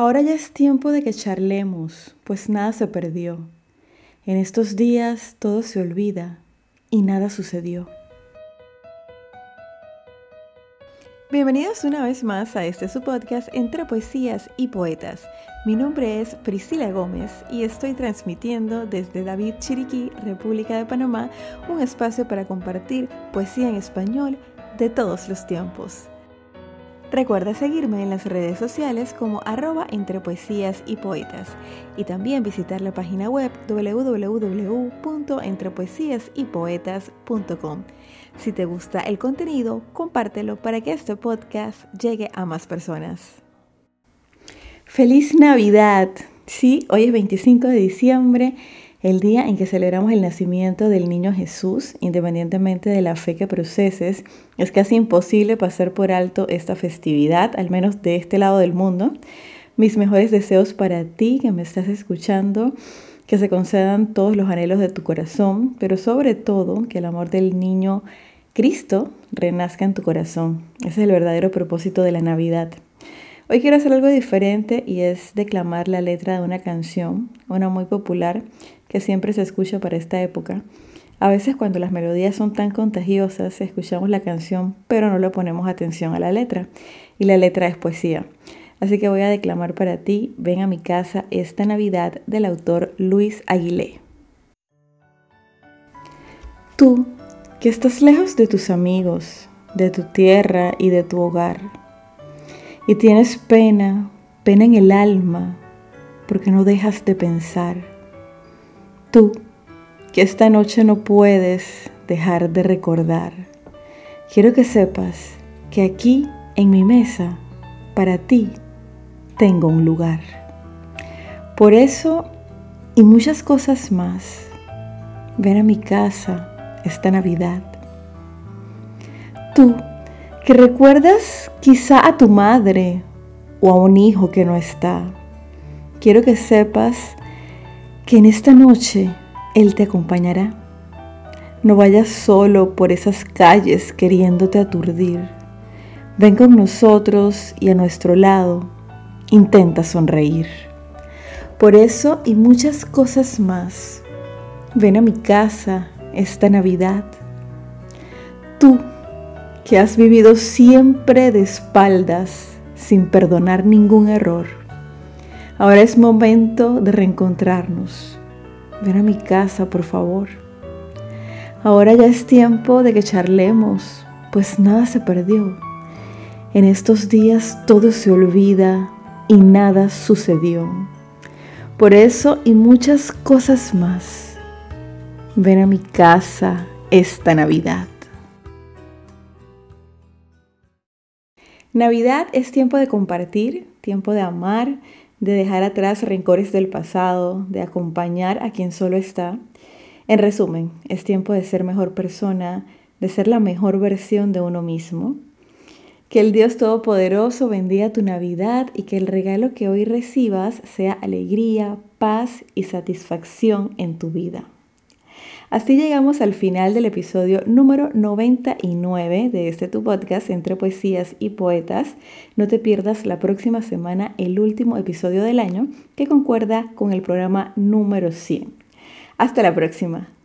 Ahora ya es tiempo de que charlemos, pues nada se perdió. En estos días todo se olvida y nada sucedió. Bienvenidos una vez más a este su podcast entre poesías y poetas. Mi nombre es Priscila Gómez y estoy transmitiendo desde David Chiriquí, República de Panamá, un espacio para compartir poesía en español de todos los tiempos. Recuerda seguirme en las redes sociales como arroba entre poesías y poetas y también visitar la página web www.entrepoesiasypoetas.com. Si te gusta el contenido, compártelo para que este podcast llegue a más personas. Feliz Navidad. Sí, hoy es 25 de diciembre el día en que celebramos el nacimiento del niño Jesús, independientemente de la fe que proceses, es casi imposible pasar por alto esta festividad, al menos de este lado del mundo. Mis mejores deseos para ti que me estás escuchando, que se concedan todos los anhelos de tu corazón, pero sobre todo que el amor del niño Cristo renazca en tu corazón. Ese es el verdadero propósito de la Navidad. Hoy quiero hacer algo diferente y es declamar la letra de una canción, una muy popular que siempre se escucha para esta época. A veces cuando las melodías son tan contagiosas, escuchamos la canción, pero no le ponemos atención a la letra. Y la letra es poesía. Así que voy a declamar para ti, ven a mi casa esta Navidad del autor Luis Aguilé. Tú, que estás lejos de tus amigos, de tu tierra y de tu hogar, y tienes pena, pena en el alma, porque no dejas de pensar Tú, que esta noche no puedes dejar de recordar, quiero que sepas que aquí en mi mesa, para ti, tengo un lugar. Por eso y muchas cosas más, ven a mi casa esta Navidad. Tú, que recuerdas quizá a tu madre o a un hijo que no está, quiero que sepas que en esta noche Él te acompañará. No vayas solo por esas calles queriéndote aturdir. Ven con nosotros y a nuestro lado intenta sonreír. Por eso y muchas cosas más, ven a mi casa esta Navidad. Tú que has vivido siempre de espaldas sin perdonar ningún error Ahora es momento de reencontrarnos. Ven a mi casa, por favor. Ahora ya es tiempo de que charlemos, pues nada se perdió. En estos días todo se olvida y nada sucedió. Por eso y muchas cosas más, ven a mi casa esta Navidad. Navidad es tiempo de compartir, tiempo de amar, de dejar atrás rencores del pasado, de acompañar a quien solo está. En resumen, es tiempo de ser mejor persona, de ser la mejor versión de uno mismo. Que el Dios Todopoderoso bendiga tu Navidad y que el regalo que hoy recibas sea alegría, paz y satisfacción en tu vida. Así llegamos al final del episodio número 99 de este tu podcast entre poesías y poetas. No te pierdas la próxima semana el último episodio del año que concuerda con el programa número 100. Hasta la próxima.